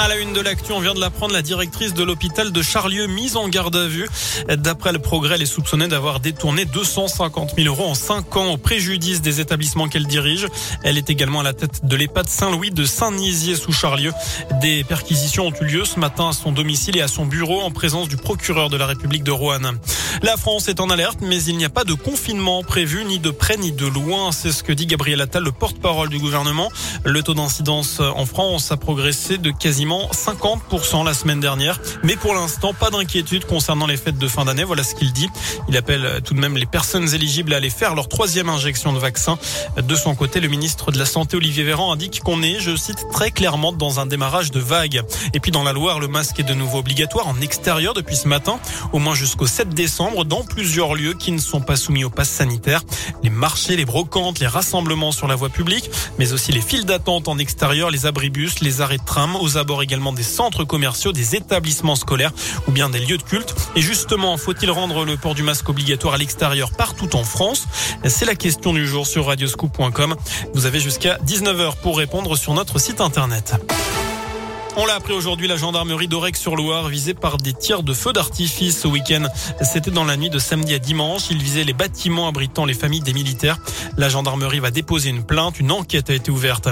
À la une de l'actu, on vient de l'apprendre, la directrice de l'hôpital de Charlieu mise en garde à vue. D'après le progrès, elle est soupçonnée d'avoir détourné 250 000 euros en 5 ans au préjudice des établissements qu'elle dirige. Elle est également à la tête de l'EHPAD Saint-Louis de Saint-Nizier sous Charlieu. Des perquisitions ont eu lieu ce matin à son domicile et à son bureau en présence du procureur de la République de Roanne. La France est en alerte, mais il n'y a pas de confinement prévu, ni de près ni de loin. C'est ce que dit Gabriel Attal, le porte-parole du gouvernement. Le taux d'incidence en France a progressé de quasiment 50% la semaine dernière. Mais pour l'instant, pas d'inquiétude concernant les fêtes de fin d'année. Voilà ce qu'il dit. Il appelle tout de même les personnes éligibles à aller faire leur troisième injection de vaccin. De son côté, le ministre de la Santé, Olivier Véran, indique qu'on est, je cite, très clairement dans un démarrage de vague. Et puis dans la Loire, le masque est de nouveau obligatoire en extérieur depuis ce matin, au moins jusqu'au 7 décembre, dans plusieurs lieux qui ne sont pas soumis au pass sanitaire. Les marchés, les brocantes, les rassemblements sur la voie publique, mais aussi les files d'attente en extérieur, les abribus, les arrêts de tram aux abords également des centres commerciaux, des établissements scolaires ou bien des lieux de culte. Et justement, faut-il rendre le port du masque obligatoire à l'extérieur partout en France? C'est la question du jour sur radioscoop.com. Vous avez jusqu'à 19h pour répondre sur notre site internet. On l'a appris aujourd'hui, la gendarmerie d'Aurec-sur-Loire visée par des tirs de feu d'artifice ce week-end. C'était dans la nuit de samedi à dimanche. Ils visaient les bâtiments abritant les familles des militaires. La gendarmerie va déposer une plainte. Une enquête a été ouverte.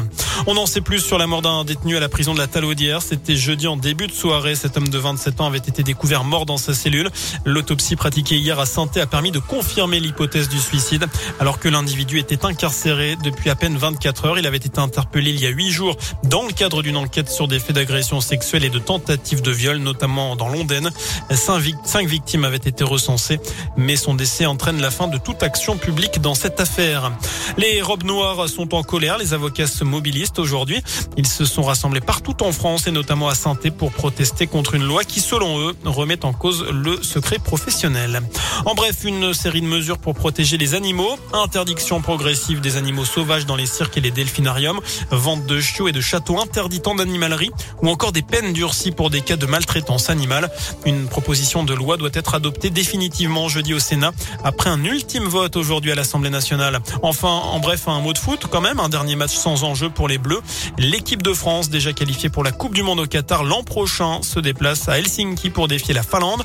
On en sait plus sur la mort d'un détenu à la prison de la Talaudière. C'était jeudi en début de soirée. Cet homme de 27 ans avait été découvert mort dans sa cellule. L'autopsie pratiquée hier à saint a permis de confirmer l'hypothèse du suicide. Alors que l'individu était incarcéré depuis à peine 24 heures. Il avait été interpellé il y a 8 jours dans le cadre d'une enquête sur des faits d'agression agressions sexuelles et de tentatives de viol, notamment dans l'Ondaine. Cinq victimes avaient été recensées, mais son décès entraîne la fin de toute action publique dans cette affaire. Les robes noires sont en colère. Les avocats se mobilisent aujourd'hui. Ils se sont rassemblés partout en France et notamment à saint pour protester contre une loi qui, selon eux, remet en cause le secret professionnel. En bref, une série de mesures pour protéger les animaux. Interdiction progressive des animaux sauvages dans les cirques et les delphinariums. Vente de chiots et de châteaux interdits d'animalerie ou encore des peines durcies pour des cas de maltraitance animale. Une proposition de loi doit être adoptée définitivement jeudi au Sénat après un ultime vote aujourd'hui à l'Assemblée nationale. Enfin, en bref, un mot de foot quand même, un dernier match sans enjeu pour les Bleus. L'équipe de France, déjà qualifiée pour la Coupe du Monde au Qatar l'an prochain, se déplace à Helsinki pour défier la Finlande.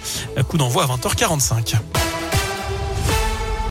Coup d'envoi à 20h45.